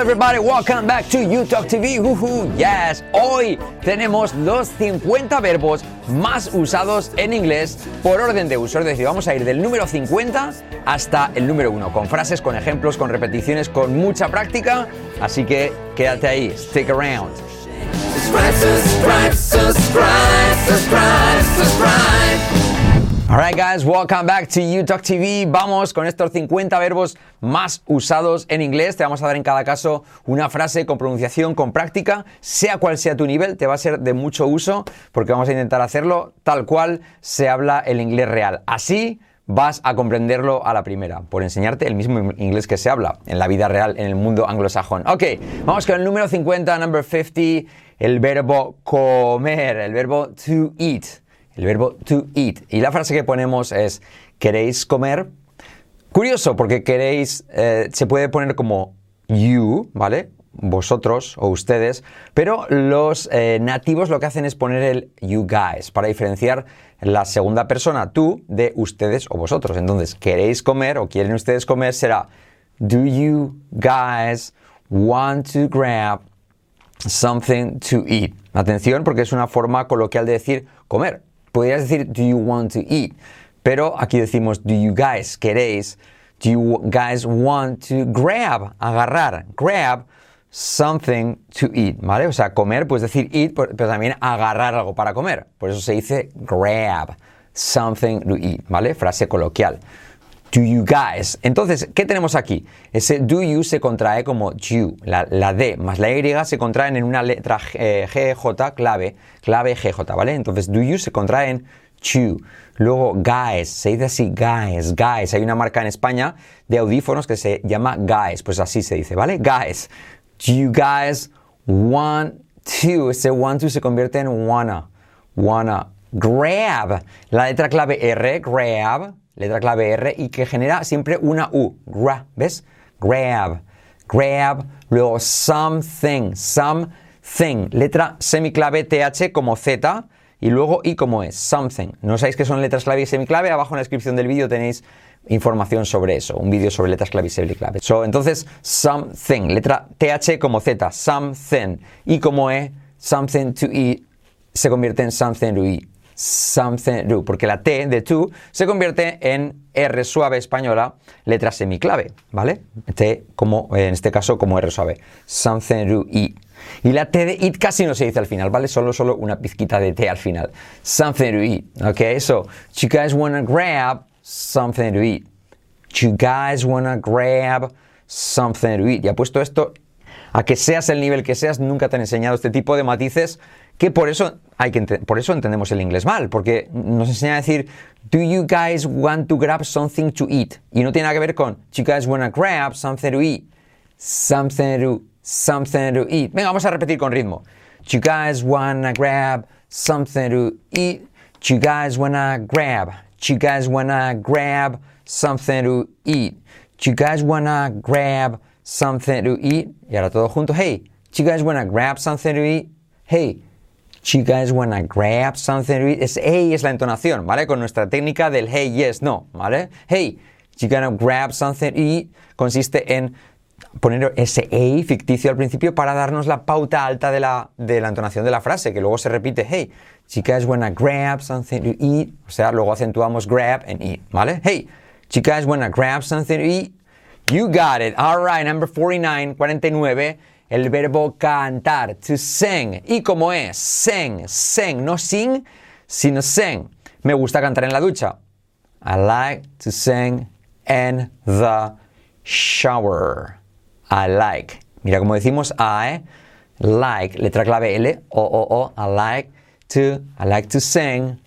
everybody, welcome back to You Talk TV. Woohoo, yes, hoy tenemos los 50 verbos más usados en inglés por orden de uso. Es decir, vamos a ir del número 50 hasta el número 1, con frases, con ejemplos, con repeticiones, con mucha práctica. Así que quédate ahí, stick around. Subscribe, subscribe, subscribe. Alright guys, welcome back to YouTalk TV. Vamos con estos 50 verbos más usados en inglés. Te vamos a dar en cada caso una frase con pronunciación, con práctica, sea cual sea tu nivel, te va a ser de mucho uso porque vamos a intentar hacerlo tal cual se habla el inglés real. Así vas a comprenderlo a la primera, por enseñarte el mismo inglés que se habla en la vida real, en el mundo anglosajón. Ok, vamos con el número 50, number 50, el verbo comer, el verbo to eat el verbo to eat. Y la frase que ponemos es, ¿queréis comer? Curioso, porque queréis, eh, se puede poner como you, ¿vale? Vosotros o ustedes, pero los eh, nativos lo que hacen es poner el you guys para diferenciar la segunda persona, tú, de ustedes o vosotros. Entonces, queréis comer o quieren ustedes comer será Do you guys want to grab something to eat? Atención, porque es una forma coloquial de decir comer. Podrías decir, do you want to eat? Pero aquí decimos, do you guys, queréis, do you guys want to grab, agarrar, grab something to eat, ¿vale? O sea, comer, puedes decir eat, pero también agarrar algo para comer. Por eso se dice grab something to eat, ¿vale? Frase coloquial. Do you guys. Entonces, ¿qué tenemos aquí? Ese do you se contrae como you. La, D más la Y se contraen en una letra GJ clave, clave GJ, ¿vale? Entonces, do you se contrae en you. Luego, guys, se dice así, guys, guys. Hay una marca en España de audífonos que se llama guys, pues así se dice, ¿vale? Guys. Do you guys want to? Ese want to se convierte en wanna. Wanna. Grab. La letra clave R, grab letra clave R, y que genera siempre una U. Gra, ¿ves? Grab, grab, luego something, something, letra semiclave TH como Z, y luego I como es, something. ¿No sabéis que son letras clave y semiclave? Abajo en la descripción del vídeo tenéis información sobre eso, un vídeo sobre letras clave y semiclave. So, entonces, something, letra TH como Z, something, y como E, something to eat, se convierte en something to eat something do, porque la T de to se convierte en R suave española, letra semiclave, ¿vale? T como, en este caso, como R suave. Something do eat. Y la T de eat casi no se dice al final, ¿vale? Solo, solo una pizquita de T al final. Something to eat, ¿ok? So, you guys wanna grab something to eat. You guys wanna grab something to eat. Y ha puesto esto a que seas el nivel que seas, nunca te han enseñado este tipo de matices que por eso, hay que por eso entendemos el inglés mal, porque nos enseña a decir, do you guys want to grab something to eat? Y no tiene nada que ver con, you guys want to grab something to eat? Something to, something to eat. Venga, vamos a repetir con ritmo. You guys want to grab something to eat? You guys want to grab? You guys want to grab something to eat? You guys want to grab something to eat? Y ahora todo junto. Hey, you guys want to grab something to eat? Hey, you guys wanna grab something? Es hey es la entonación, ¿vale? Con nuestra técnica del hey, yes, no, ¿vale? Hey, you gonna grab something eat consiste en poner ese hey ficticio al principio para darnos la pauta alta de la, de la entonación de la frase, que luego se repite, hey, you guys wanna grab something to eat? O sea, luego acentuamos grab and eat, ¿vale? Hey, you guys wanna grab something to eat? You got it. All right, number 49, 49 el verbo cantar, to sing. ¿Y cómo es? Sing, sing, no sing, sino sing. Me gusta cantar en la ducha. I like to sing in the shower. I like. Mira cómo decimos I like, letra clave L, O, O, O, I like to, I like to sing,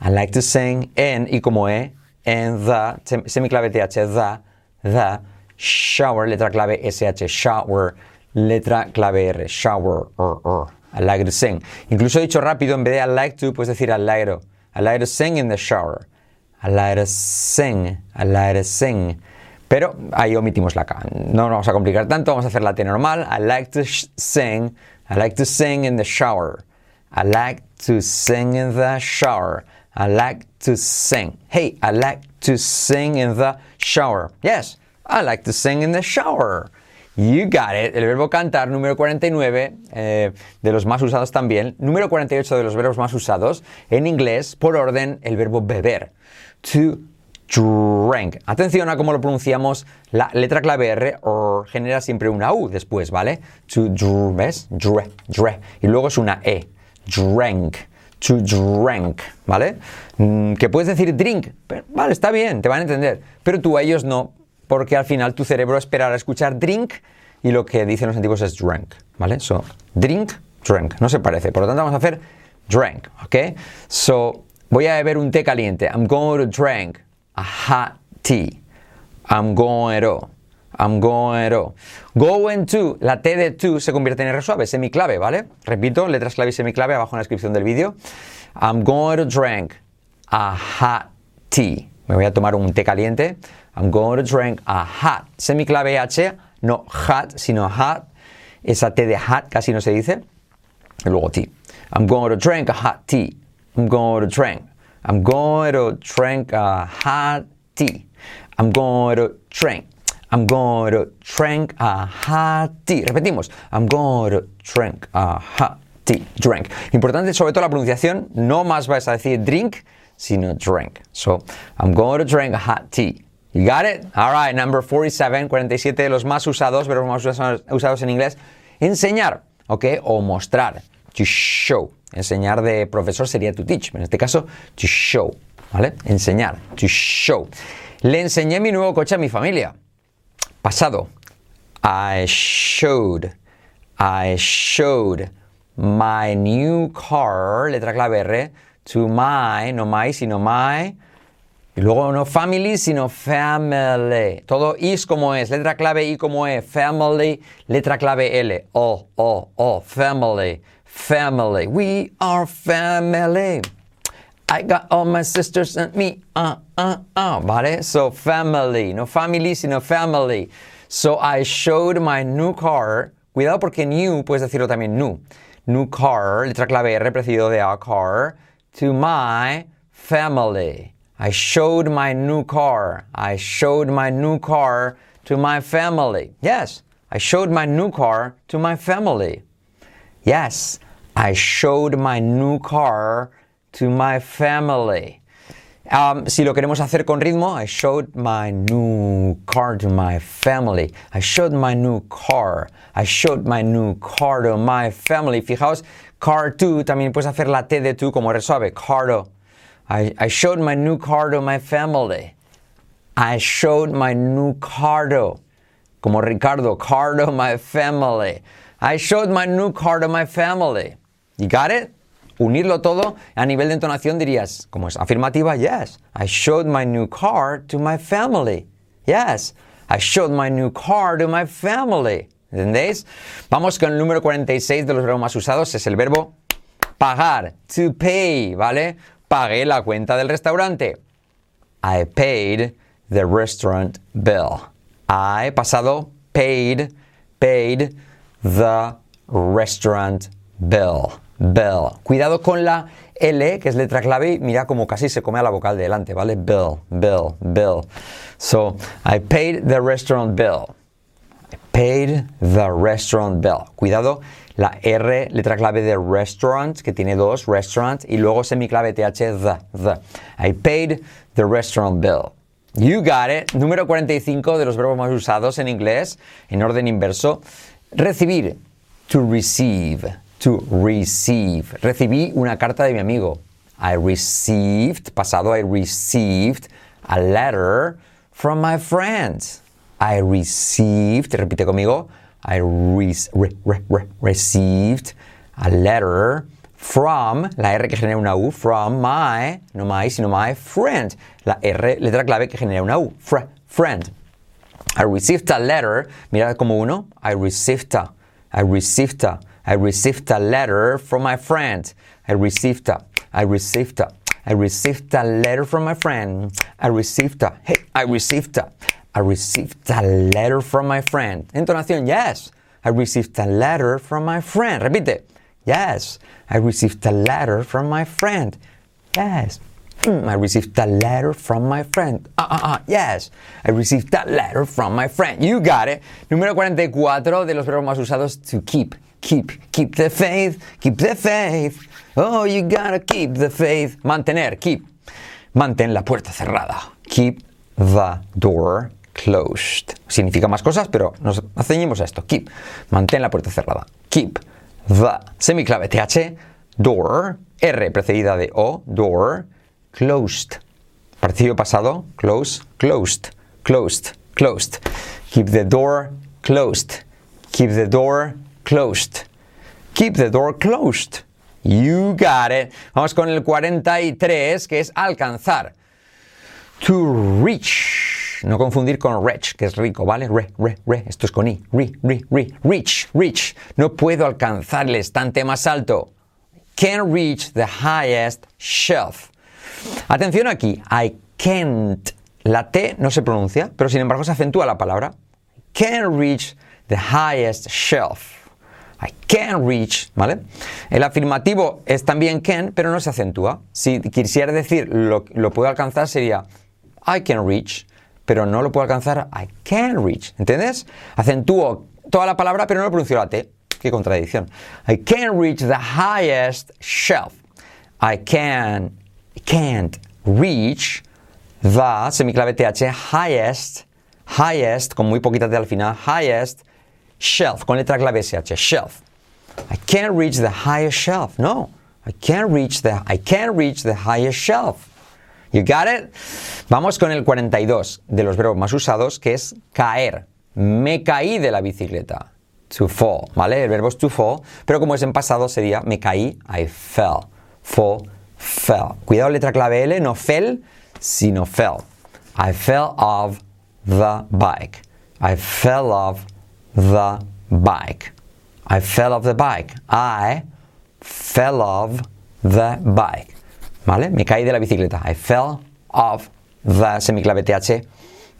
I like to sing in, y como E, in the, semiclave TH, the, the, shower, letra clave SH, shower letra clave R, shower, I like to sing. Incluso dicho rápido, en vez de I like to, puedes decir I like to. I like to sing in the shower. I like to sing, I like to sing. Pero ahí omitimos la K. No nos vamos a complicar tanto, vamos a hacer la T normal. I like to sing, I like to sing in the shower. I like to sing in the shower. I like to sing. Hey, I like to sing in the shower. Yes, I like to sing in the shower. You got it. El verbo cantar, número 49, eh, de los más usados también. Número 48 de los verbos más usados en inglés, por orden, el verbo beber. To drink. Atención a cómo lo pronunciamos. La letra clave R genera siempre una U después, ¿vale? To dr, ¿ves? Dre, dre. Y luego es una E. Drank. To drink, ¿vale? Mm, que puedes decir drink. Vale, está bien, te van a entender. Pero tú a ellos no, porque al final tu cerebro esperará escuchar drink y lo que dicen los antiguos es drank, ¿vale? So, drink, drink. No se parece. Por lo tanto, vamos a hacer drank, ¿ok? So, voy a beber un té caliente. I'm going to drink a hot tea. I'm going to. I'm going to. Going to, la T de to se convierte en R suave, semiclave, ¿vale? Repito, letras clave y semiclave abajo en la descripción del vídeo. I'm going to drink a hot tea. Me voy a tomar un té caliente. I'm going to drink a hot. Semiclave H, no hot, sino hot. Esa T de hot casi no se dice. Luego tea. I'm going to drink a hot tea. I'm going to drink. I'm going to drink a hot tea. I'm going to drink. I'm going to drink a hot tea. Repetimos. I'm going to drink a hot tea. Drink. Importante sobre todo la pronunciación. No más vas a decir drink, sino drink. So, I'm going to drink a hot tea. You got it? All right, number 47, 47 de los más usados, verbos más usados, en inglés. Enseñar, ¿ok? O mostrar. To show. Enseñar de profesor sería to teach. En este caso, to show. ¿Vale? Enseñar. To show. Le enseñé mi nuevo coche a mi familia. Pasado. I showed. I showed my new car, letra clave R, to my, no my, sino my. Y luego no family, sino family. Todo is como es, letra clave I como E, family, letra clave L. O, O, O, family, family. We are family. I got all my sisters and me. Uh, uh, uh. ¿Vale? So, family. No family, sino family. So, I showed my new car. Cuidado porque new puedes decirlo también new. New car, letra clave R precedido de a car, to my family. I showed my new car. I showed my new car to my family. Yes, I showed my new car to my family. Yes, I showed my new car to my family. Um, si lo queremos hacer con ritmo, I showed my new car to my family. I showed my new car. I showed my new car to my family. Fijaos, car to también puedes hacer la T de tú como resuave. Car to. I, showed my new car to my family. I showed my new car to. Como Ricardo, car to my family. I showed my new car to my family. You got it? Unirlo todo a nivel de entonación dirías, como es afirmativa, yes. I showed my new car to my family. Yes. I showed my new car to my family. ¿Entendéis? Vamos con el número 46 de los verbos más usados, es el verbo pagar. To pay, ¿vale? Pagué la cuenta del restaurante. I paid the restaurant bill. I, pasado, paid, paid the restaurant bill. Bill. Cuidado con la L, que es letra clave, y mira como casi se come a la vocal de delante, ¿vale? Bill, bill, bill. So, I paid the restaurant bill. I paid the restaurant bill. Cuidado, la R, letra clave de restaurant, que tiene dos, restaurant, y luego semiclave TH, the, the. I paid the restaurant bill. You got it. Número 45 de los verbos más usados en inglés, en orden inverso. Recibir, to receive, to receive. Recibí una carta de mi amigo. I received, pasado, I received a letter from my friend. I received, repite conmigo, I re- re- re- re- received a letter from, la R que genera una U, from my, no my, sino my friend. La R, letra clave que genera una U, fr- friend. I received a letter, mira como uno, I received a, I received a, I received a letter from my friend. I received a, I received a, I received a letter from my friend. I received a, hey, I received a, I received a letter from my friend. Entonación, yes. I received a letter from my friend. Repite. Yes. I received a letter from my friend. Yes. Mm, I received a letter from my friend. Ah, ah, ah, yes. I received that letter from my friend. You got it. Número 44 de los verbos más usados, to keep. Keep. Keep the faith. Keep the faith. Oh, you gotta keep the faith. Mantener. Keep. Mantén la puerta cerrada. Keep the door closed. Significa más cosas, pero nos ceñimos a esto. Keep. Mantén la puerta cerrada. Keep the. Semiclave TH. Door. R precedida de O. Door. Closed. Partido pasado. Close. Closed. Closed. Closed. Keep the door closed. Keep the door closed. Keep the door closed. You got it. Vamos con el 43, que es alcanzar. To reach. No confundir con rich, que es rico, ¿vale? Re, re, re. Esto es con i. Re, re, re. Reach, reach. No puedo alcanzar el estante más alto. Can't reach the highest shelf. Atención aquí. I can't. La T no se pronuncia, pero sin embargo se acentúa la palabra. Can't reach the highest shelf. I can reach, ¿vale? El afirmativo es también can, pero no se acentúa. Si quisiera decir lo puedo alcanzar sería I can reach, pero no lo puedo alcanzar I can reach. ¿Entiendes? Acentúo toda la palabra, pero no lo pronuncio la T. Qué contradicción. I can reach the highest shelf. I can, can't reach the, semiclave TH, highest, highest, con muy poquita T al final, highest shelf, con letra clave SH, shelf. I can't reach the highest shelf. No, I can't reach the, I can't reach the highest shelf. You got it? Vamos con el 42 de los verbos más usados, que es caer. Me caí de la bicicleta. To fall, ¿vale? El verbo es to fall, pero como es en pasado sería me caí, I fell. Fall, fell. Cuidado, letra clave L, no fell, sino fell. I fell off the bike. I fell off the bike. I fell off the bike. I fell off the bike. ¿Vale? Me caí de la bicicleta. I fell off the semiclave TH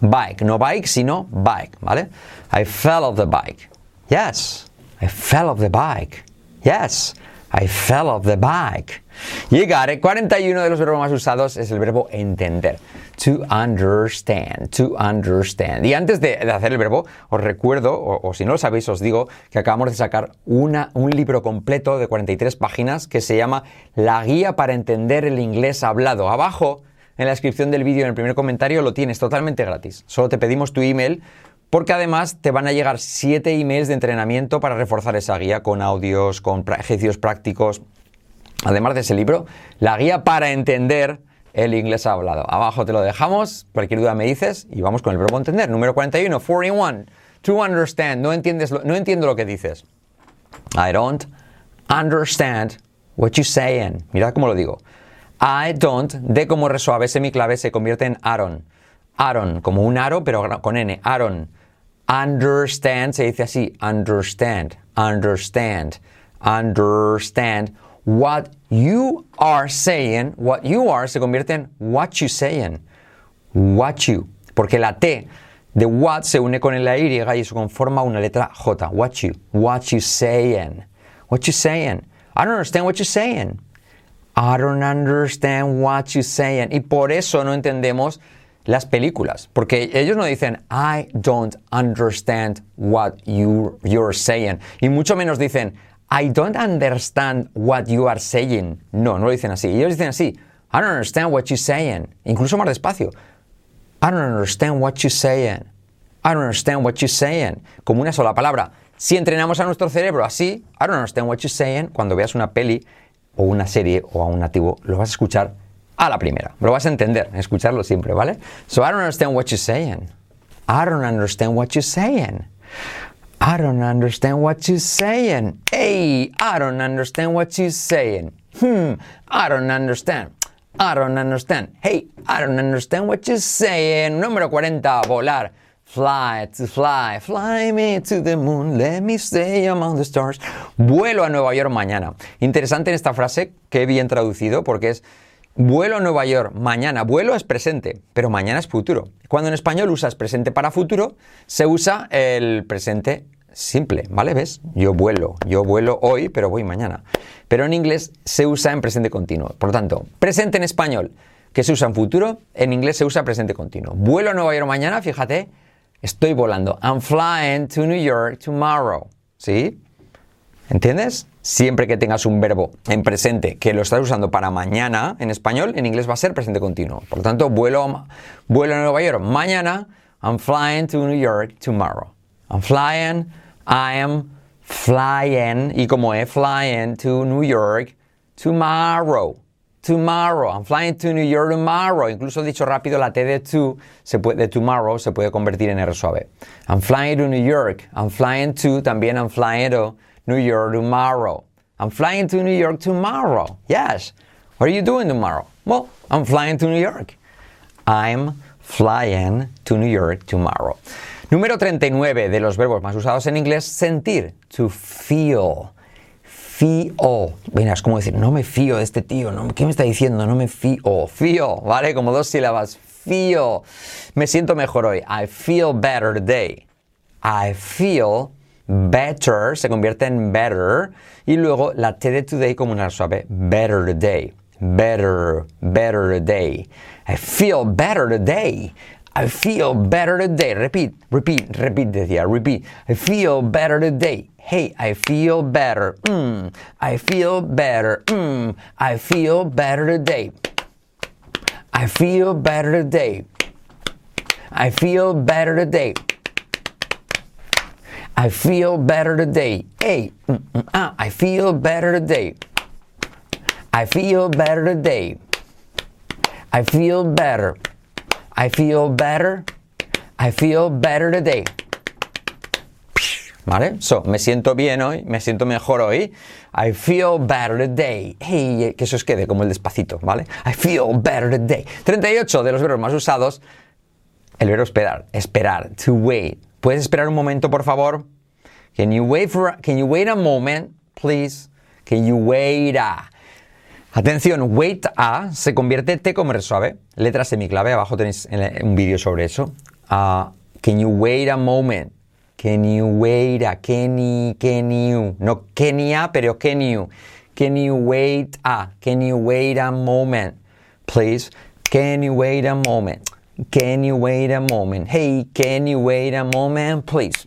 bike. No bike, sino bike. ¿Vale? I fell off the bike. Yes. I fell off the bike. Yes. I fell off the bike. It. 41 de los verbos más usados es el verbo entender. To understand. To understand. Y antes de, de hacer el verbo, os recuerdo, o, o, si no lo sabéis, os digo que acabamos de sacar una, un libro completo de 43 páginas que se llama La guía para entender el inglés hablado. Abajo, en la descripción del vídeo, en el primer comentario, lo tienes totalmente gratis. Solo te pedimos tu email porque además te van a llegar 7 emails de entrenamiento para reforzar esa guía con audios, con ejercicios prácticos. Además de ese libro, la guía para entender el inglés hablado. Abajo te lo dejamos, cualquier duda me dices y vamos con el verbo entender. Número 41, 41. To understand, no, entiendes no entiendo lo que dices. I don't understand what you're saying. Mirad cómo lo digo. I don't, de como resuave semiclave se convierte en Aaron. Aaron, como un aro, pero con N. Aaron. Understand, se dice así. Understand, understand, understand. What you are saying, what you are se convierte en what you saying. What you. Porque la T de what se une con la Y y eso conforma una letra J. What you. What you saying. What you saying. I don't understand what you're saying. I don't understand what you're saying. Y por eso no entendemos las películas, porque ellos no dicen I don't understand what you, you're saying, y mucho menos dicen I don't understand what you are saying. No, no lo dicen así. Ellos dicen así I don't understand what you're saying, incluso más despacio. I don't understand what you're saying. I don't understand what you're saying. Como una sola palabra. Si entrenamos a nuestro cerebro así, I don't understand what you're saying, cuando veas una peli o una serie o a un nativo, lo vas a escuchar a la primera. Lo vas a entender, escucharlo siempre, ¿vale? So I don't understand what you're saying. I don't understand what you're saying. I don't understand what you're saying. Hey, I don't understand what you're saying. Hmm, I don't understand. I don't understand. Hey, I don't understand what you're saying. Número 40, volar. Fly to fly, fly me to the moon, let me stay among the stars. Vuelo a Nueva York mañana. Interesante en esta frase, que bien traducido, porque es Vuelo a Nueva York mañana. Vuelo es presente, pero mañana es futuro. Cuando en español usas presente para futuro, se usa el presente simple, ¿vale? ¿Ves? Yo vuelo, yo vuelo hoy, pero voy mañana. Pero en inglés se usa en presente continuo. Por lo tanto, presente en español. que se usa en futuro, en inglés se usa presente continuo. Vuelo a Nueva York mañana, fíjate, estoy volando. I'm flying to New York tomorrow. ¿Sí? ¿Entiendes? Siempre que tengas un verbo en presente que lo estás usando para mañana en español, en inglés va a ser presente continuo. Por lo tanto, vuelo, vuelo a Nueva York mañana. I'm flying to New York tomorrow. I'm flying, I am flying, y como es flying to New York tomorrow. Tomorrow, I'm flying to New York tomorrow. Incluso dicho rápido, la T de to, se puede, de tomorrow, se puede convertir en R suave. I'm flying to New York. I'm flying to, también I'm flying to New York tomorrow. I'm flying to New York tomorrow. Yes. What are you doing tomorrow? Well, I'm flying to New York. I'm flying to New York tomorrow. Número 39 de los verbos más usados en inglés, sentir, to feel. Feel. Mira, es como decir, no me fío de este tío, ¿no? ¿qué me está diciendo? No me fío. Feel, ¿vale? Como dos sílabas. Feel. Me siento mejor hoy. I feel better today. I feel better se convierte en better y luego la T de today como una suave. Better today. Better, better today. I feel better today. I feel better today. Repeat, repeat, repeat, decía, repeat. I feel better today. Hey, I feel better. Mm, I feel better. Mm, I feel better today. I feel better today. I feel better today. I feel better today. Hey, ah, I feel better today. I feel better today. I feel better. I feel better. I feel better today. ¿Vale? So, me siento bien hoy, me siento mejor hoy. I feel better today. Hey, que eso os quede como el despacito, ¿vale? I feel better today. 38 de los verbos más usados. El verbo esperar, esperar, to wait. ¿Puedes esperar un momento, por favor? Can you wait for can you wait a moment, please? Can you wait a Atención, wait a se convierte en T como R suave, letra semiclave, abajo tenéis un vídeo sobre eso. Can you wait a moment? Can you wait a, can you, can you, no Kenia, pero can you. Can you wait a, can you wait a moment, please? Can you wait a moment? Can you wait a moment? Hey, can you wait a moment, please?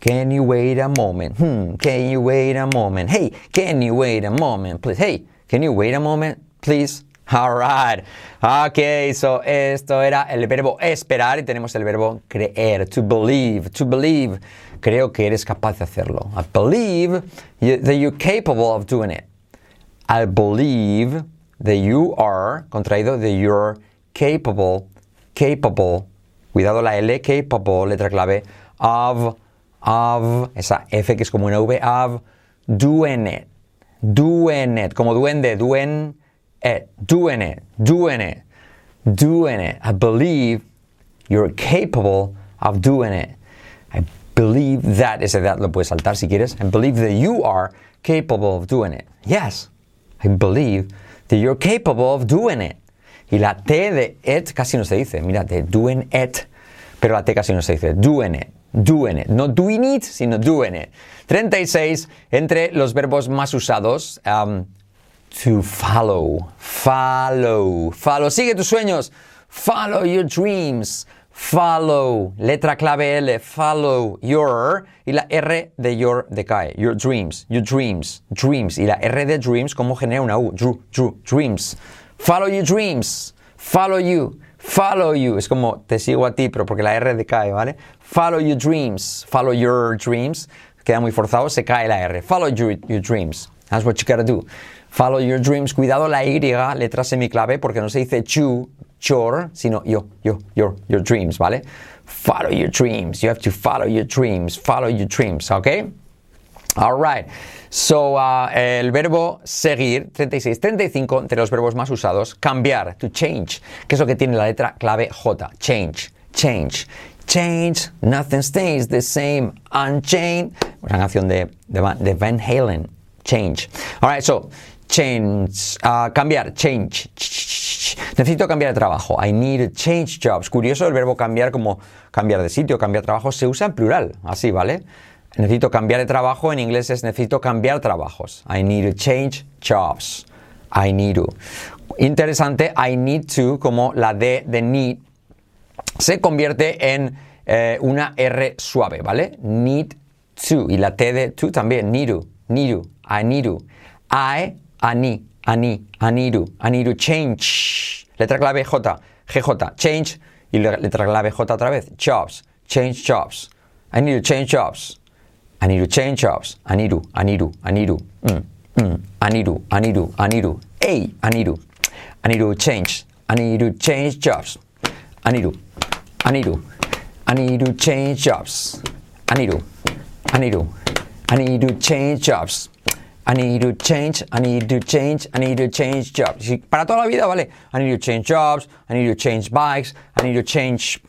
Can you wait a moment? Hmm, can you wait a moment? Hey, can you wait a moment, please? Hey, can you wait a moment, please? Alright. Ok, so esto era el verbo esperar y tenemos el verbo creer, to believe, to believe. Creo que eres capaz de hacerlo. I believe that you're capable of doing it. I believe that you are, contraído, that you're capable, capable, cuidado la L, capable, letra clave, of, of, esa F que es como una V, of doing it, doing it, como duende, doing it, doing it, doing it, doing it. I believe you're capable of doing it. I believe that, ese that lo puedes saltar si quieres. I believe that you are capable of doing it. Yes, I believe that you're capable of doing it. Y la T de it casi no se dice. Mírate, doing it. Pero la T casi no se dice. Doing it. Doing it. No doing it, sino doing it. 36 entre los verbos más usados. Um, to follow. Follow. Follow. Sigue tus sueños. Follow your dreams. Follow. Letra clave L. Follow your. Y la R de your decae. Your dreams. Your dreams. Dreams. Y la R de dreams, ¿cómo genera una U? Drew, drew, dreams. Follow your dreams. Follow you. Follow you. Es como te sigo a ti, pero porque la R decae, ¿vale? Follow your dreams. Follow your dreams. Queda muy forzado, se cae la R. Follow your, dreams. That's what you gotta do. Follow your dreams. Cuidado la Y, letra semiclave, porque no se dice you, your, sino yo, yo, your, your dreams, ¿vale? Follow your dreams. You have to follow your dreams. Follow your dreams, ¿ok? All right. So, uh, el verbo seguir, 36, 35, entre los verbos más usados, cambiar, to change, que es lo que tiene la letra clave J. Change, change, change, nothing stays the same, unchained. Una canción de, de, Van, Halen, change. All right, so, change, uh, cambiar, change. Necesito cambiar de trabajo. I need to change jobs. Curioso el verbo cambiar como cambiar de sitio, cambiar de trabajo, se usa en plural, así, ¿vale? Necesito cambiar de trabajo, en inglés es necesito cambiar trabajos. I need to change jobs. I need to. Interesante, I need to, como la D de need, se convierte en eh, una R suave, ¿vale? Need to. Y la T de to también, need to, need to, I need to. I, ani, I need to change. Letra clave J, GJ, change. Y le- letra clave J otra vez, jobs, change jobs. I need to change jobs. I need to change jobs. I need to, I need to, I need to. Mm, mm. I need to, I need to, I need to. Hey, I need to. I need to change. I need to change jobs. I need to. I need to. I need to change jobs. I need to. I need to. I need to change jobs. I need to change, I need to change, I need to change jobs. Para toda la vida, ¿vale? I need to change jobs, I need to change bikes, I need to change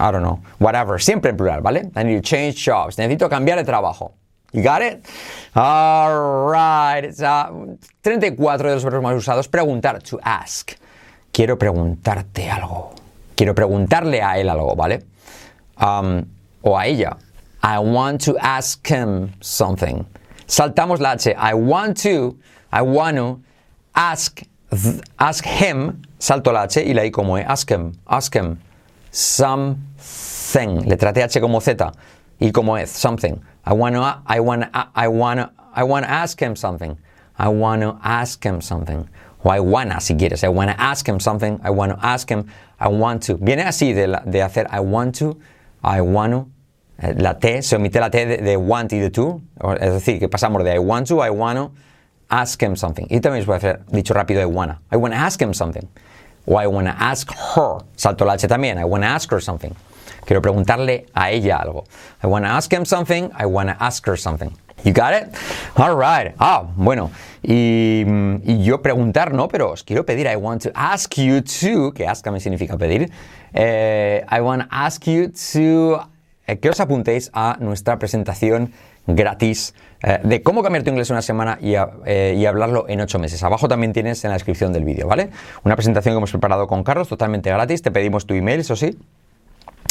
I don't know, whatever, siempre en plural, ¿vale? I need to change jobs. Necesito cambiar de trabajo. You got it? Alright. It's, uh, 34 de los verbos más usados. Preguntar, to ask. Quiero preguntarte algo. Quiero preguntarle a él algo, ¿vale? Um, o a ella. I want to ask him something. Saltamos la H. I want to, I want to ask, ask him. Salto la H y la I como E. Ask him, ask him something. Letra TH como Z y como. Something. I want to, I want, I want, I want to ask him something. I want to ask him something. O I wanna, si quieres. I wanna ask him something. I want to ask him. I want to. Viene así de, hacer I want to, I want to. Eh, La T, se omite la T de, de want y de to. Es decir, que pasamos de I want to, I want to, ask him something. Y también se puede hacer dicho rápido I wanna. I wanna ask him something. O I wanna ask her. Salto la H también. I wanna ask her something. Quiero preguntarle a ella algo. I wanna ask him something. I wanna ask her something. You got it? All right. Ah, bueno. Y, yo preguntar, no, pero os quiero pedir. I want to ask you to, que ask también significa pedir. Eh, I want to ask you to eh, que os apuntéis a nuestra presentación gratis eh, de cómo cambiar tu inglés en una semana y, eh, y hablarlo en ocho meses. Abajo también tienes en la descripción del vídeo, ¿vale? Una presentación que hemos preparado con Carlos, totalmente gratis. Te pedimos tu email, eso sí.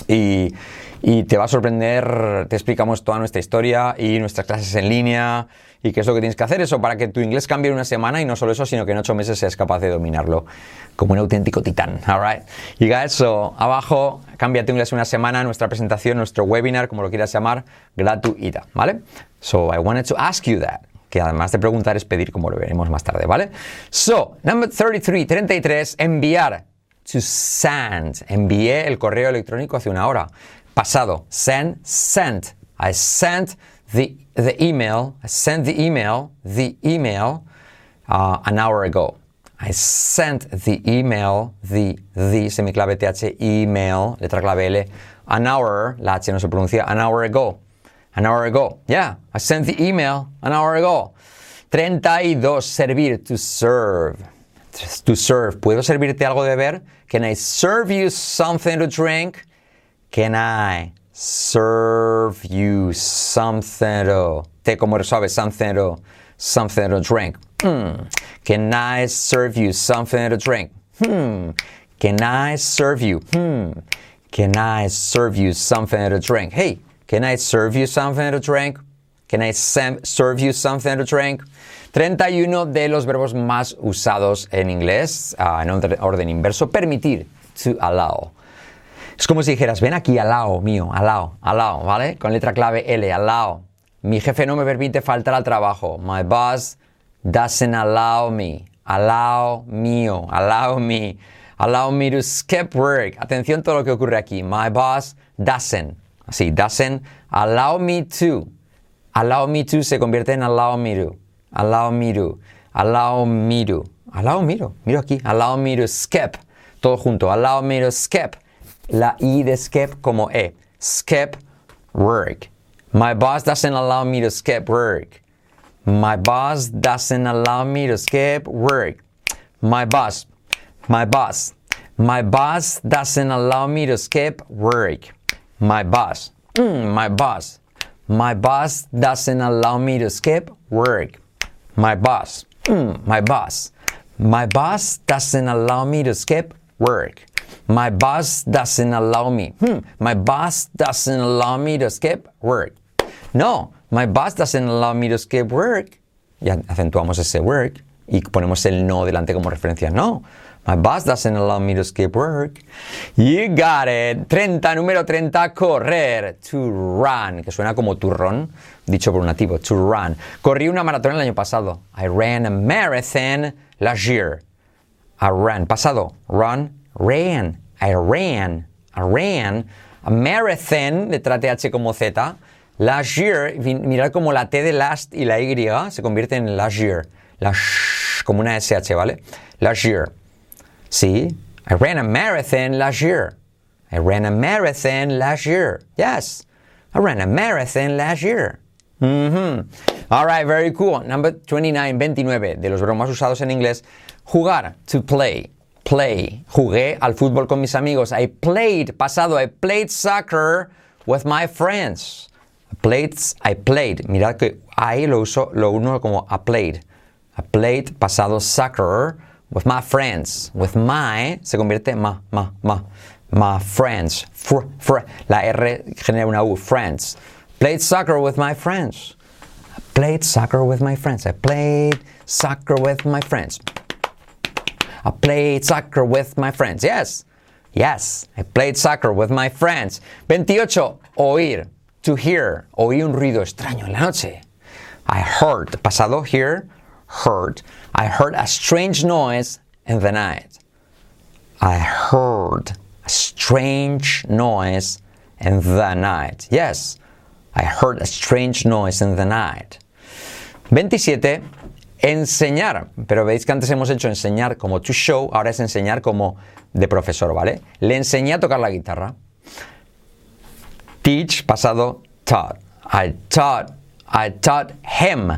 Y, y te va a sorprender, te explicamos toda nuestra historia y nuestras clases en línea y qué es lo que tienes que hacer eso para que tu inglés cambie en una semana y no solo eso, sino que en ocho meses seas capaz de dominarlo como un auténtico titán. Alright. You guys, so abajo, cambia tu inglés en una semana, nuestra presentación, nuestro webinar, como lo quieras llamar, gratuita, ¿vale? So I wanted to ask you that. Que además de preguntar es pedir, como lo veremos más tarde, ¿vale? So, number 33, 33, enviar to send. Envié el correo electrónico hace una hora. Pasado. Send, sent. I sent the, the email. I sent the email, the email, uh, an hour ago. I sent the email, the, the, semiclave TH, email, letra clave L, an hour, la H no se pronuncia, an hour ago. An hour ago. Yeah, I sent the email an hour ago. 32. Servir, to serve. To serve. ¿Puedo servirte algo de beber? Can I serve you something to drink? Can I serve you something to... Te como sabes, something to... Drink. Hmm. Can I serve you something to drink? Hmm. Can I serve you? Hmm. Can I serve you something to drink? Hey, can I serve you something to drink? Can I serve you something to drink? 31 de los verbos más usados en inglés, ah, en orden inverso. Permitir, to allow. Es como si dijeras, ven aquí, allow, mío, allow, allow, ¿vale? Con letra clave L, allow. Mi jefe no me permite faltar al trabajo. My boss doesn't allow me. Allow mío, allow me. Allow me to skip work. Atención todo lo que ocurre aquí. My boss doesn't. Así, doesn't allow me to. Allow me to se convierte en allow me to. Allow me to. Allow me to. Allow me to. Miro aquí. Allow me to skip. Todo junto. Allow me to skip. La I de skip como E. Skip work. My boss doesn't allow me to skip work. My boss doesn't allow me to skip work. My boss. My boss. My boss doesn't allow me to skip work. My boss. Mm, my boss. My boss doesn't allow me to skip work. My boss. Mm, my boss. My boss doesn't allow me to skip work. My boss doesn't allow me. Hmm, my boss doesn't allow me to skip work. No, my boss doesn't allow me to skip work. Ya acentuamos ese work. y ponemos el no delante como referencia. No, my boss doesn't allow me to skip work. You got it. 30, número 30, correr. To run, que suena como turrón, dicho por un nativo. To run. Corrí una maratón el año pasado. I ran a marathon last year. I ran. Pasado. Run. Ran. I ran. I ran. A marathon, letra TH como Z. Last year, mirad como la T de last y la Y se convierte en last year. La sh, como una SH, ¿vale? Last year. Sí. I ran a marathon last year. I ran a marathon last year. Yes. I ran a marathon last year. Mm All right, very cool. Number 29, 29, de los más usados en inglés. Jugar, to play. Play. Jugué al fútbol con mis amigos. I played, pasado, I played soccer with my friends. I played, I played. Mirad que I lo uso, lo uno como I played. I played, pasado, soccer with my friends. With my, se convierte en ma, ma, ma. My friends. Fr, fr. La R genera una U. Friends. Played soccer with my friends. I played soccer with my friends. I played soccer with my friends. I played soccer with my friends. Yes. Yes. I played soccer with my friends. 28. Oír. To hear. Oí un ruido extraño en la noche. I heard. Pasado. here. Heard. I heard a strange noise in the night. I heard a strange noise in the night. Yes. I heard a strange noise in the night. 27. Enseñar. Pero veis que antes hemos hecho enseñar como to show, ahora es enseñar como de profesor, ¿vale? Le enseñé a tocar la guitarra. Teach, pasado, taught. I taught, I taught him.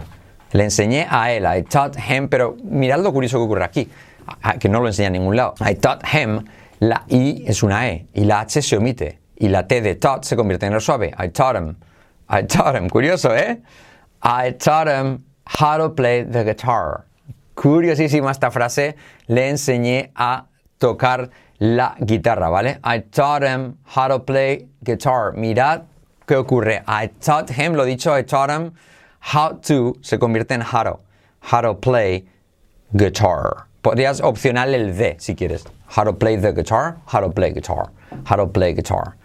Le enseñé a él, I taught him, pero mirad lo curioso que ocurre aquí, que no lo enseña en ningún lado. I taught him, la I es una E y la H se omite y la T de taught se convierte en el suave. I taught him, I taught him, curioso, ¿eh? I taught him how to play the guitar. Curiosísima esta frase, le enseñé a tocar la guitarra, ¿vale? I taught him how to play guitar. Mirad qué ocurre. I taught him, lo dicho, I taught him how to se convierte en how to. How to play guitar. Podrías opcional el de si quieres. How to play the guitar, how to play guitar, how to play guitar.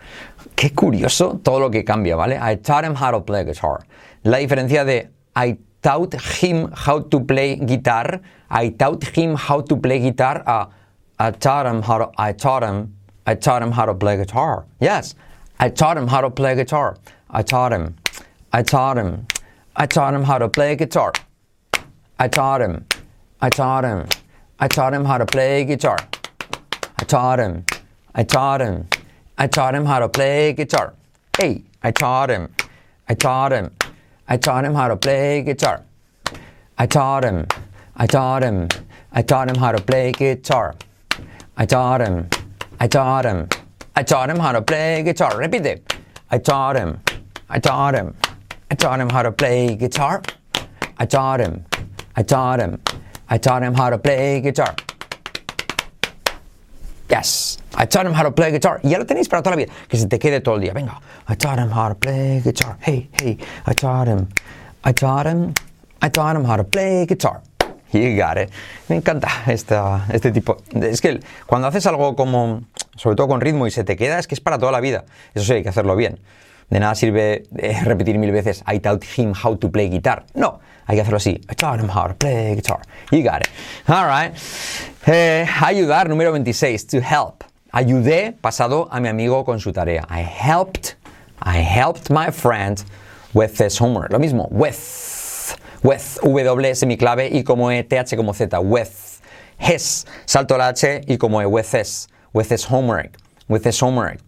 Qué curioso todo lo que cambia, ¿vale? I taught him how to play guitar. La diferencia de I taught him how to play guitar, I taught him how to play guitar a I taught him how to I taught him I taught him how to play guitar. Yes. I taught him how to play guitar. I taught him. I taught him. I taught him how to play guitar. I taught him. I taught him. I taught him how to play guitar. I taught him. I taught him. I taught him how to play guitar. Hey, I taught him. I taught him. I taught him how to play guitar. I taught him. I taught him. I taught him how to play guitar. I taught him. I taught him. I taught him how to play guitar. Repite. I taught him. I taught him. I taught him how to play guitar. I taught him. I taught him. I taught him how to play guitar. Yes. I taught him how to play guitar. Y ya lo tenéis para toda la vida. Que se te quede todo el día. Venga. I taught him how to play guitar. Hey, hey. I taught him. I taught him. I taught him how to play guitar. You got it. Me encanta esta, este tipo. Es que cuando haces algo como, sobre todo con ritmo y se te queda, es que es para toda la vida. Eso sí, hay que hacerlo bien. De nada sirve eh, repetir mil veces I taught him how to play guitar. No, hay que hacerlo así. I taught him how to play guitar. You got it. All right. Eh, ayudar, número 26. To help. Ayudé, pasado, a mi amigo con su tarea. I helped, I helped my friend with his homework. Lo mismo, with. With, W semiclave y como E, TH como Z. With his. Salto la H y como E, with his. With his homework. With his homework.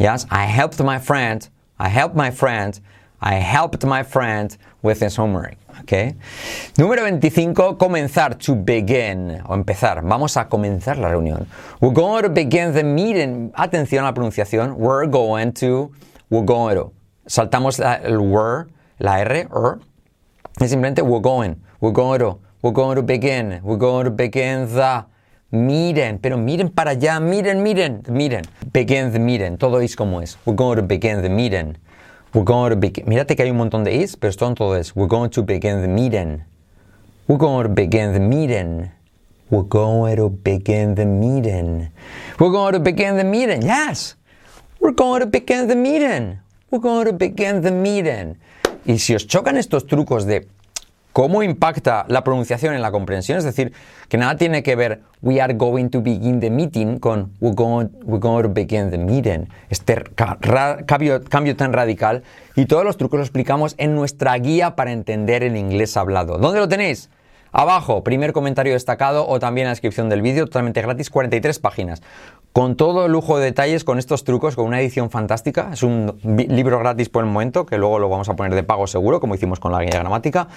Yes, I helped my friend. I helped my friend. I helped my friend with his homework. Número 25, comenzar, to begin, o empezar. Vamos a comenzar la reunión. We're going to begin the meeting. Atención a la pronunciación. We're going to, we're going to. Saltamos el were, la R, er. Es simplemente we're going, we're going to, we're going to begin, we're going to begin the. Miren, pero miren para allá, miren, miren, miren. Begin the meeting, todo es como es. We're going to begin the meeting. We're going to begin. Mírate que hay un montón de is, pero son todo es. We're going to begin the meeting. We're going to begin the meeting. We're going to begin the meeting. We're going to begin the meeting. Yes. We're going to begin the meeting. We're going to begin the meeting. Y si os chocan estos trucos de cómo impacta la pronunciación en la comprensión, es decir, que nada tiene que ver we are going to begin the meeting con we're going, we're going to begin the meeting. Este cambio, cambio tan radical y todos los trucos los explicamos en nuestra guía para entender el inglés hablado. ¿Dónde lo tenéis? Abajo, primer comentario destacado o también en la descripción del vídeo, totalmente gratis, 43 páginas. Con todo el lujo de detalles, con estos trucos, con una edición fantástica. Es un libro gratis por el momento, que luego lo vamos a poner de pago seguro, como hicimos con la guía gramática.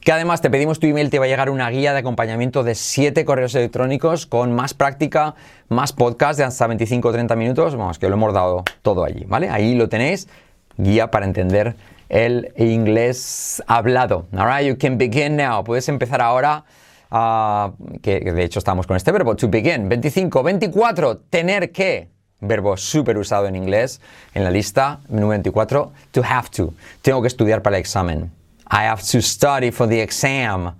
Que además te pedimos tu email, te va a llegar una guía de acompañamiento de 7 correos electrónicos con más práctica, más podcast de hasta 25 o 30 minutos. Vamos, que lo hemos dado todo allí, ¿vale? Ahí lo tenéis, guía para entender el inglés hablado. Alright, you can begin now. Puedes empezar ahora. Ah, que de hecho estamos con este verbo, to begin. 25, 24, tener que. Verbo súper usado en inglés en la lista. Número 24, to have to. Tengo que estudiar para el examen. I have to study for the exam.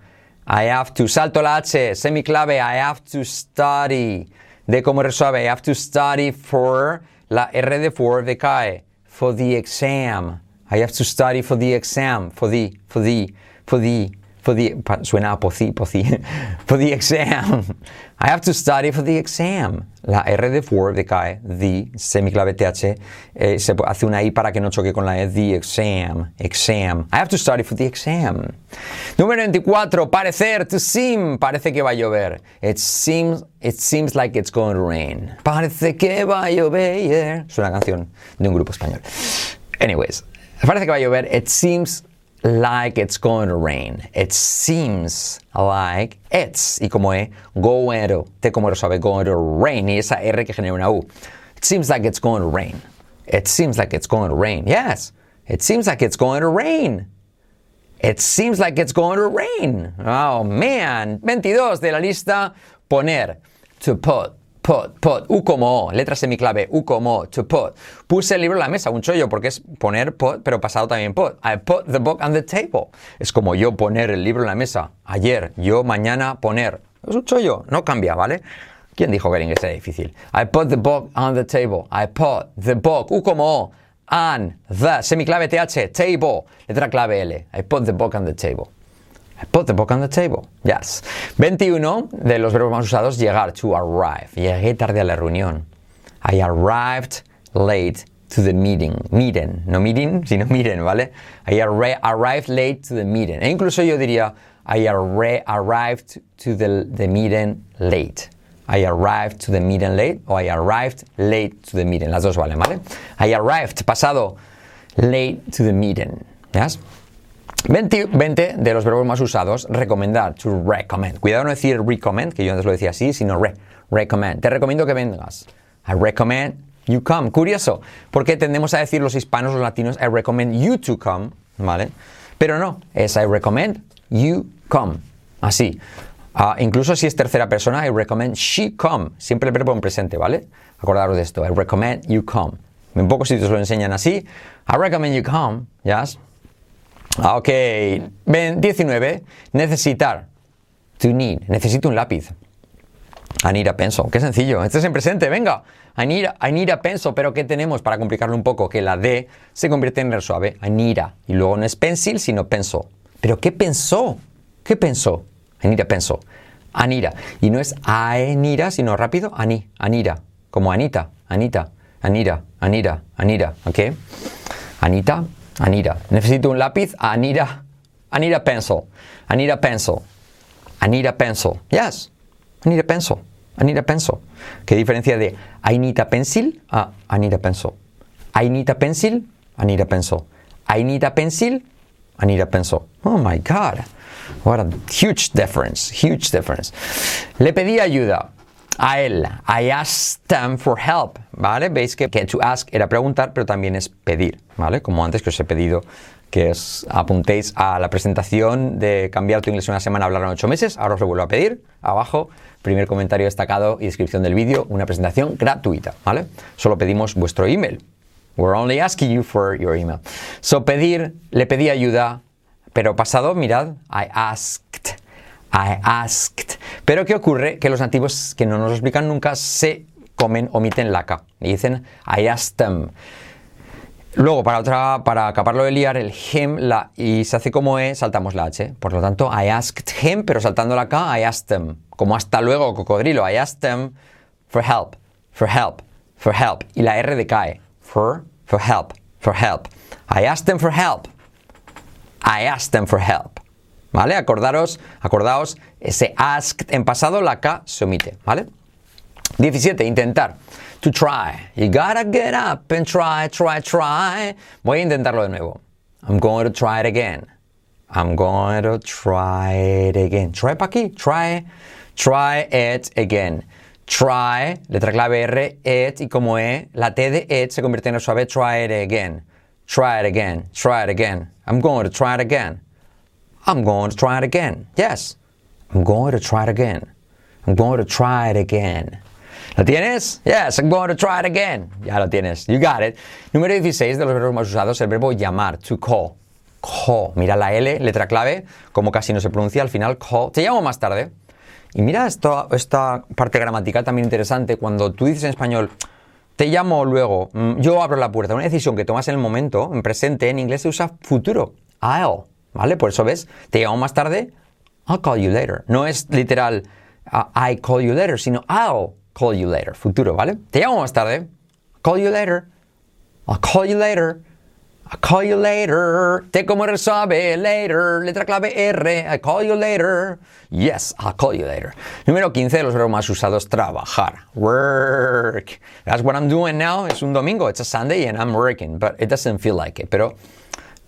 I have to. Salto la H, semiclave. I have to study. De como resuave. I have to study for. La R de for decae. For the exam. I have to study for the exam. For the. For the. For the. For the. Suena a pocí, pocí. For the exam. I have to study for the exam. La R de for decae. The. Semiclave TH. eh, se hace una I para que no choque con la E. The exam. Exam. I have to study for the exam. Número 24. Parecer. To seem. Parece que va a llover. It seems. It seems like it's going to rain. Parece que va a llover. Es una canción de un grupo español. Anyways. Parece que va a llover. It seems like it's going to rain. It seems like it's. Y como E, going to. Como lo sabe, going to rain. Y esa R que genera una U. It seems like it's going to rain. It seems like it's going to rain. Yes. It seems like it's going to rain. It seems like it's going to rain. Oh man. 22 de la lista. Poner. To put. Put, put, U como O, letra semiclave, U como O, to put. Puse el libro en la mesa, un chollo, porque es poner put, pero pasado también put. I put the book on the table. Es como yo poner el libro en la mesa. Ayer, yo mañana poner. Es un chollo, no cambia, ¿vale? ¿Quién dijo que el inglés era difícil? I put the book on the table. I put the book, U como O, on the, semiclave TH, table, letra clave L. I put the book on the table. Put the book on the table. Yes. 21 de los verbos más usados, llegar, to arrive. Llegué tarde a la reunión. I arrived late to the meeting. Meeting. No meeting, sino meeting, ¿vale? I arri- arrived late to the meeting. E incluso yo diría, I arri- arrived to the, the meeting late. I arrived to the meeting late o I arrived late to the meeting. Las dos valen, ¿vale? I arrived, pasado, late to the meeting. ¿Yes? 20, 20 de los verbos más usados, recomendar, to recommend. Cuidado no decir recommend, que yo antes lo decía así, sino re, recommend. Te recomiendo que vengas. I recommend you come. Curioso, porque tendemos a decir los hispanos, los latinos, I recommend you to come, ¿vale? Pero no, es I recommend you come. Así. Ah, incluso si es tercera persona, I recommend she come. Siempre el verbo en presente, ¿vale? Acordaros de esto. I recommend you come. En pocos sitios lo enseñan así. I recommend you come. ¿Ya? Ok. Ven, 19. Necesitar. To need. Necesito un lápiz. I need. Qué sencillo. Este es en presente. Venga. I need, a-. Pero ¿qué tenemos para complicarlo un poco? Que la D se convierte en R suave. I. Y luego no es pencil, sino pencil. ¿Pero qué pensó? ¿Qué pensó? I need a. Anira. Y no es Anira, sino rápido. Ani. Anira. Como Anita. Anita. Anira. Anira. Anira. Anita. Anira. Necesito un lápiz. Anira. Anira pencil. Anira pencil. Anira pencil. Yes. I need a pencil. I need a pencil. ¿Qué diferencia de I need a pencil a I need a pencil? I need a pencil, I need a pencil. I need a pencil, I need a pencil. Oh my God. What a huge difference. Huge difference. Le pedí ayuda a él. I asked them for help. ¿Vale? Veis que, que to ask era preguntar, pero también es pedir. ¿Vale? Como antes que os he pedido que os apuntéis a la presentación de cambiar tu inglés en una semana, hablar en ocho meses. Ahora os lo vuelvo a pedir. Abajo, primer comentario destacado y descripción del vídeo, una presentación gratuita, ¿vale? Solo pedimos vuestro email. We're only asking you for your email. So pedir, le pedí ayuda, pero pasado, mirad, I asked. I asked. Pero ¿qué ocurre? Que los nativos que no nos lo explican nunca se comen, omiten la K. Y dicen I asked them. Luego, para otra, para acabarlo de liar, el him la, y se hace como E, saltamos la H. Por lo tanto, I asked him, pero saltando la K, I asked them. Como hasta luego, cocodrilo. I asked them for help, for help, for help. Y la R decae. For, for help, for help. I asked them for help. I asked them for help. ¿Vale? Acordaros, acordaos, ese asked en pasado, la K se omite. ¿Vale? 17. Intentar. To try. You gotta get up and try, try, try. Voy a intentarlo de nuevo. I'm going to try it again. I'm going to try it again. Try para aquí. Try. Try it again. Try, letra clave R, it, y como E, la T de it se convierte en el suave. Try it again. Try it again. Try it again. I'm going to try it again. I'm going to try it again. Yes. I'm going to try it again. I'm going to try it again. ¿Lo tienes? Yes, I'm going to try it again. Ya lo tienes. You got it. Número 16 de los verbos más usados, el verbo llamar, to call. Call. Mira la L, letra clave, como casi no se pronuncia al final, call. Te llamo más tarde. Y mira esto, esta parte gramatical también interesante. Cuando tú dices en español, te llamo luego, mm, yo abro la puerta, una decisión que tomas en el momento, en presente, en inglés se usa futuro. I'll. ¿Vale? Por eso ves, te llamo más tarde, I'll call you later. No es literal, uh, I call you later, sino I'll call you later. Futuro, ¿vale? Te llamo más tarde. Call you later. I'll call you later. I'll call you later. T como R later. Letra clave R. I'll call you later. Yes, I'll call you later. Número 15 de los verbos más usados, trabajar. Work. That's what I'm doing now. Es un domingo. It's a Sunday and I'm working. But it doesn't feel like it. Pero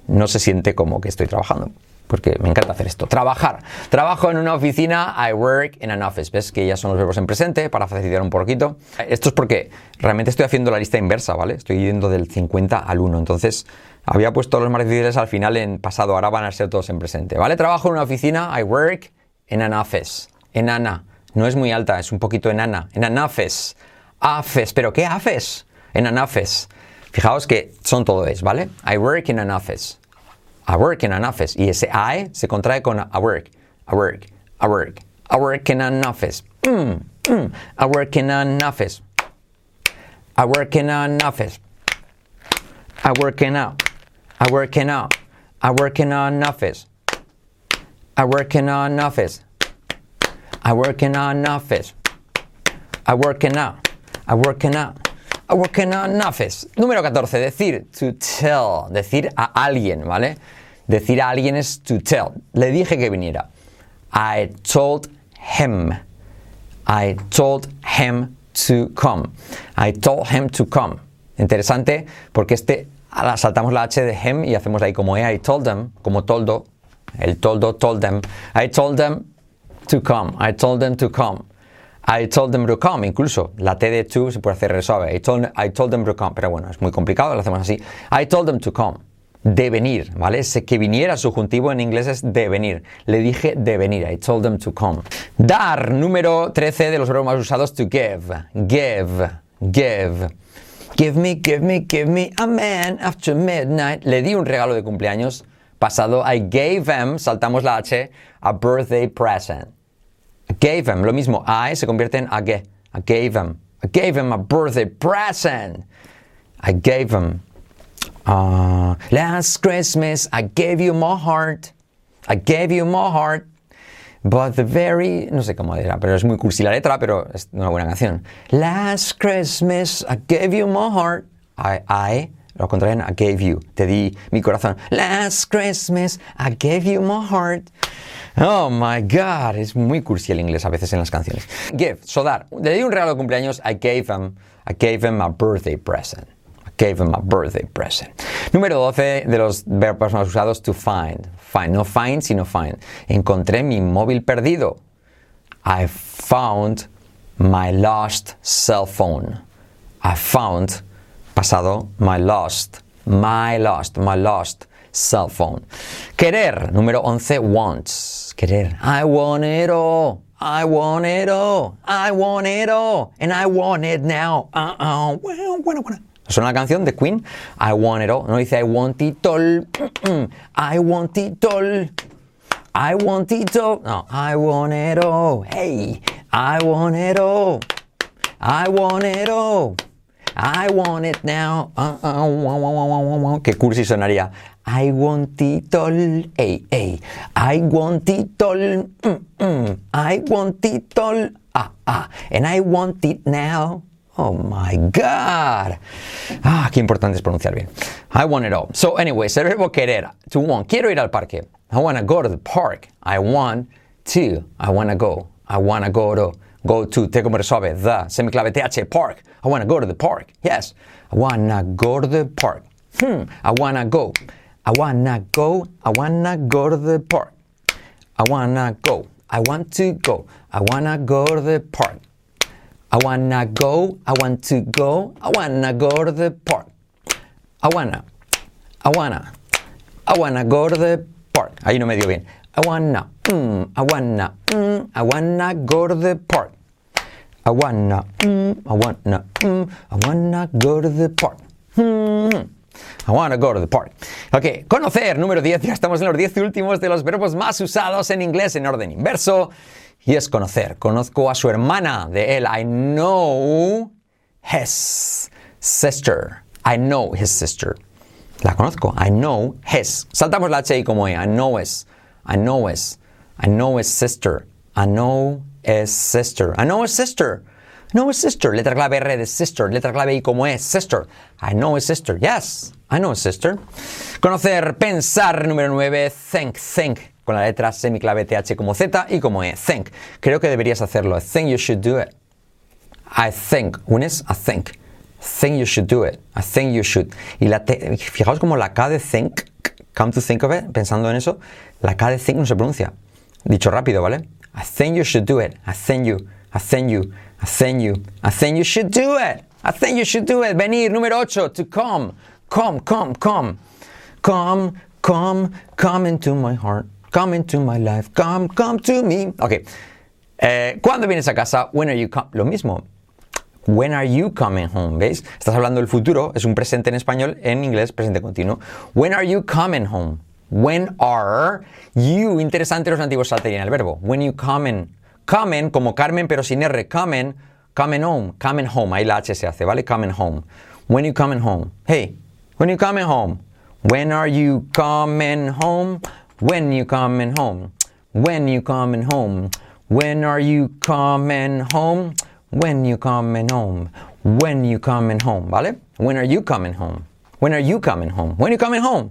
no se siente como que estoy trabajando. Porque me encanta hacer esto. Trabajar. Trabajo en una oficina. I work in an office. ¿Ves que ya son los verbos en presente para facilitar un poquito? Esto es porque realmente estoy haciendo la lista inversa, ¿vale? Estoy yendo del 50 al 1. Entonces, había puesto los más difíciles al final en pasado. Ahora van a ser todos en presente, ¿vale? Trabajo en una oficina. I work in an office. Enana. No es muy alta, es un poquito enana. En an office. Office. ¿Pero qué office? En an office. Fijaos que son todo es, ¿vale? I work in an office. I work in an office. Y ese I se contrae con I work, I work, I work, I work in an office. Mm, mm. I work in an office. I work in an office. I work in out. I work in out. I work in an office. I work in an office. I work in an office. I work in out. I work in out. In an office. Número 14. Decir, to tell. Decir a alguien, ¿vale? Decir a alguien es to tell. Le dije que viniera. I told him. I told him to come. I told him to come. Interesante porque este saltamos la H de him y hacemos ahí como. I told them, como toldo. El toldo told them. I told them to come. I told them to come. I told them to come, incluso la T de to se puede hacer suave. I told, I told them to come, pero bueno, es muy complicado, lo hacemos así. I told them to come. De venir, ¿vale? Que viniera, subjuntivo en inglés es de venir. Le dije de venir. I told them to come. Dar, número 13 de los verbos más usados, to give. Give, give. Give me, give me, give me a man after midnight. Le di un regalo de cumpleaños pasado. I gave him, saltamos la H, a birthday present. Gave him, lo mismo, I se convierte en age. I gave him. I gave him a birthday present. I gave him. Uh, last Christmas I gave you my heart. I gave you my heart. But the very. No sé cómo era, pero es muy cursi la letra, pero es una buena canción. Last Christmas I gave you my heart. I, I lo contrario, I gave you. Te di mi corazón. Last Christmas I gave you my heart. Oh my God, es muy cursi el inglés a veces en las canciones. Give, so dar. Le di un regalo de cumpleaños. I gave him, I gave him a birthday present. I gave him a birthday present. Número 12 de los verbos más usados, to find. Find, no find, sino find. Encontré mi móvil perdido. I found my lost cell phone. I found, pasado, my lost, my lost, my lost cell phone. Querer, número 11, wants. Querer. I want it all. I want it all. I want it all. And I want it now. Uh-uh. Bueno, bueno, bueno. Suena la canción de Queen. I want it all. No dice I want it all. I want it all. I want it all. No, I want it all. Hey, I want it all. I want it all. I want it now. Uh, uh. Qué cursi sonaría. I want it all. Hey, hey. I want it all. Mm, mm. I want it all. Ah, ah. And I want it now. Oh my God. Ah, qué importante es pronunciar bien. I want it all. So, anyways, el verbo querer. To want. Quiero ir al parque. I want to go to the park. I want to. I want to go. I want to go to. Go to. Te como resuelve. The. Semiclave TH. Park. I want to go to the park. Yes. I want to go to the park. Hmm. I want to go. I want to go. I want to go to the park. I want to go. I want to go. I want to go to the park. I wanna go, I want to go, I wanna go to the park. I wanna, I wanna, I wanna go to the park. Ahí no me dio bien. I wanna, mm, I wanna, mm, I wanna go to the park. I wanna, mm, I wanna, mm, I wanna go to the park. Mm, I wanna go to the park. Ok, conocer, número 10. Ya estamos en los 10 últimos de los verbos más usados en inglés en orden inverso. Y es conocer. Conozco a su hermana de él. I know his sister. I know his sister. La conozco. I know his. Saltamos la H y como E. I know his. I know his. I know his sister. I know his sister. I know his sister. I know his sister. Letra clave R de sister. Letra clave I como E. Sister. I know his sister. Yes. I know his sister. Conocer, pensar. Número 9. Think, think. Con la letra semiclave TH como Z y como E. Think. Creo que deberías hacerlo. I think you should do it. I think. Unes a think. Think you should do it. I think you should. Y la T- fijaos como la K de think, come to think of it, pensando en eso, la K de think no se pronuncia. Dicho rápido, ¿vale? I think you should do it. I think you. I think you. I think you. I think you should do it. I think you should do it. Venir, número 8. To come. Come, come, come. Come, come, come into my heart. Come into my life. Come, come to me. Ok. Eh, ¿Cuándo vienes a casa? When are you come? Lo mismo. When are you coming home? ¿Veis? Estás hablando del futuro, es un presente en español, en inglés presente continuo. When are you coming home? When are you? Interesante, los antiguos saltarían el verbo. When you coming. Coming, como Carmen, pero sin R. Coming, coming home. Coming home. Ahí la H se hace, ¿vale? Coming home. When you coming home? Hey, when you coming home? When are you coming home? When you coming home? When you coming home? When are you coming home? When you coming home? When you coming home? ¿Vale? When are you coming home? When are you coming home? When you coming home?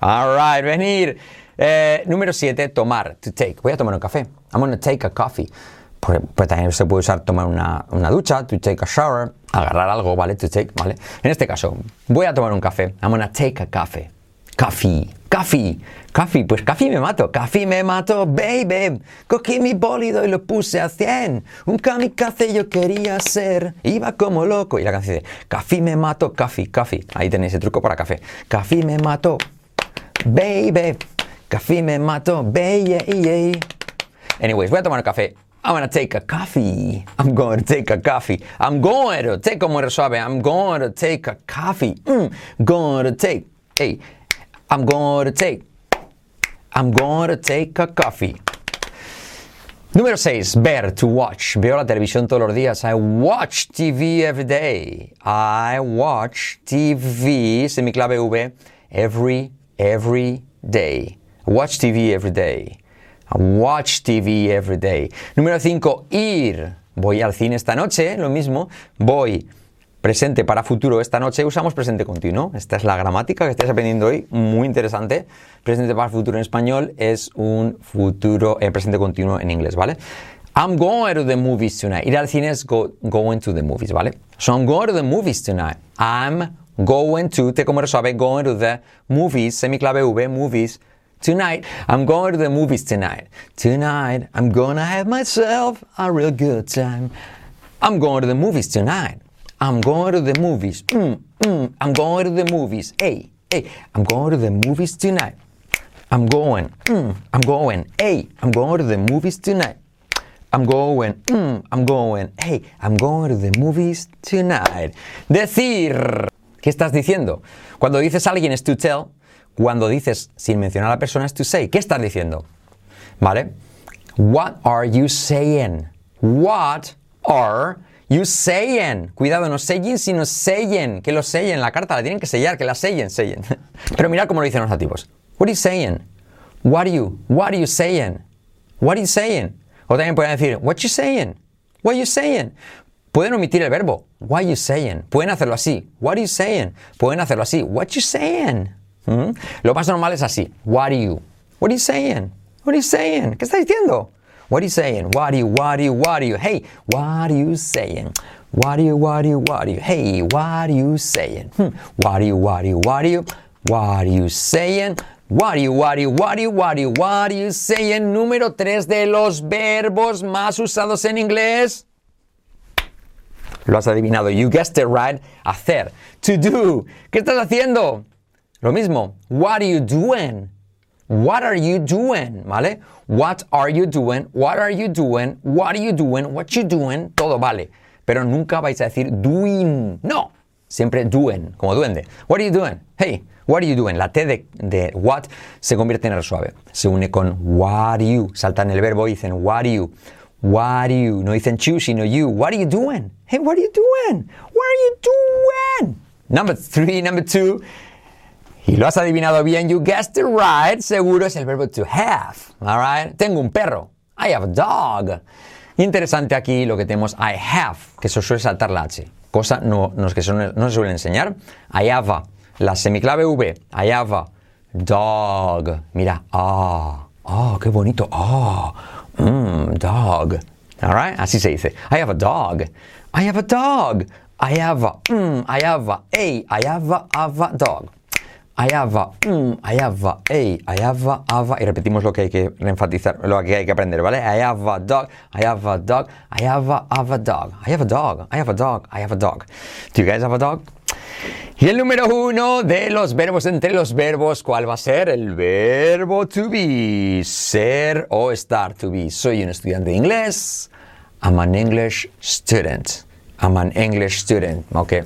All right, venir. Eh, número 7, tomar, to take. Voy a tomar un café. I'm gonna take a coffee. Pues, pues también se puede usar tomar una, una ducha, to take a shower, agarrar algo, ¿vale? To take, ¿vale? En este caso, voy a tomar un café. I'm gonna take a coffee. Coffee, coffee, coffee, pues coffee me mato, coffee me mato, baby. Cogí mi bólido y lo puse a 100. Un kamikaze yo quería ser, iba como loco. Y la canción dice, coffee me mato, coffee, coffee. Ahí tenéis el truco para café. Coffee me mato, baby. Coffee me mato, baby. Anyways, voy a tomar un café. I'm gonna take a coffee. I'm going to take a coffee. I'm going to take como suave. I'm going to take a coffee. Mm, going to take. Hey, I'm going to take. I'm going to take a coffee. Número 6. Ver, to watch. Veo la televisión todos los días. I watch TV every day. I watch TV, semiclave V, every, every day. Watch TV every day. Watch TV every day. Número 5. Ir. Voy al cine esta noche, lo mismo. Voy. Presente para futuro esta noche usamos presente continuo. Esta es la gramática que estáis aprendiendo hoy, muy interesante. Presente para futuro en español es un futuro eh, presente continuo en inglés, ¿vale? I'm going to the movies tonight. Ir al cine es go- going to the movies, ¿vale? So I'm going to the movies tonight. I'm going to, te como suave, going to the movies, semiclave V, movies. Tonight, I'm going to the movies tonight. Tonight, I'm gonna have myself a real good time. I'm going to the movies tonight. I'm going to the movies. Mm, mm, I'm going to the movies. Hey, hey, I'm going to the movies tonight. I'm going. Mm, I'm going. Hey, I'm going to the movies tonight. I'm going. Mm, I'm going. Hey, I'm going to the movies tonight. Decir. ¿Qué estás diciendo? Cuando dices a alguien es to tell. Cuando dices sin mencionar a la persona es to say. ¿Qué estás diciendo? ¿Vale? What are you saying? What are you saying? Cuidado, no saying, sino saying. Que lo sellen, la carta la tienen que sellar, que la sellen, sellen. Pero mirad cómo lo dicen los nativos. What are you saying? What are you? What are you saying? What are you saying? O también pueden decir, what you saying? What you saying? Pueden omitir el verbo. What you saying? Pueden hacerlo así. What are you saying? Pueden hacerlo así. What you saying? ¿Mm? Lo más normal es así. What are you? What are you saying? What are you saying? ¿Qué está diciendo? What are you saying? What are you? What are you? What are you? Hey, what are you saying? What are you? What are you? What are you? Hey, what are you saying? Hmm. What are you? What are you? What are you? What are you saying? What are you, what are you, what are you, what are you, what you saying? Número 3 de los verbos más usados en inglés. Lo has adivinado. You guessed it right. Hacer. To do. ¿Qué estás haciendo? Lo mismo. What are you doing? What are you doing? ¿Vale? What are you doing? What are you doing? What are you doing? What you doing? Todo vale. Pero nunca vais a decir doing. No. Siempre doing, como duende. What are you doing? Hey, what are you doing? La T de, de what se convierte en el suave. Se une con what are you. Saltan el verbo y dicen what are you. What are you? No dicen you, sino you. What are you doing? Hey, what are you doing? What are you doing? Number three, number two. Y lo has adivinado bien, you guessed it right. Seguro es el verbo to have. All right? Tengo un perro. I have a dog. Interesante aquí lo que tenemos I have, que se suele saltar la H. Cosa no, que no se suele enseñar. I have a, la semiclave V. I have a dog. Mira, ah, ah, qué bonito. Ah, mm, dog. All right? Así se dice. I have a dog. I have a dog. I have a, mm, I have a, a, I have a, have a dog. I have a, mm, I have a, a, I have a, have a, y repetimos lo que hay que enfatizar, lo que hay que aprender, ¿vale? I have a dog, I have a dog, I have a, have a dog, I have a dog, I have a dog, I have a dog. Do you guys have a dog? Y el número uno de los verbos entre los verbos, ¿cuál va a ser? El verbo to be, ser o estar, to be. Soy un estudiante de inglés. I'm an English student. I'm an English student. Okay.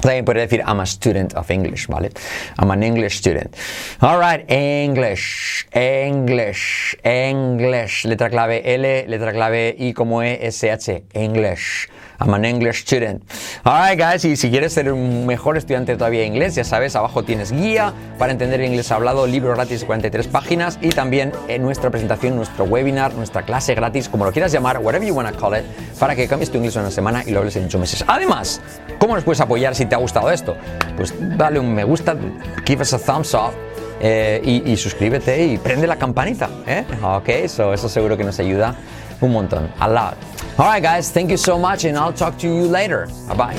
También puede decir I'm a student of English, ¿vale? I'm an English student. All right, English, English, English. Letra clave L, letra clave I como E, S, H. English. I'm an English student. Alright, guys, y si quieres ser un mejor estudiante todavía de inglés, ya sabes, abajo tienes guía para entender el inglés hablado, libro gratis de 43 páginas y también en nuestra presentación, nuestro webinar, nuestra clase gratis, como lo quieras llamar, whatever you want to call it, para que cambies tu inglés en una semana y lo hables en 8 meses. Además, ¿cómo nos puedes apoyar si te ha gustado esto? Pues dale un me gusta, give us a thumbs up. Eh, y, y, suscríbete y prende la campanita. ¿eh? Ok, so eso seguro que nos ayuda un montón, a lot. All right, guys, thank you so much, and I'll talk to you later. Bye bye.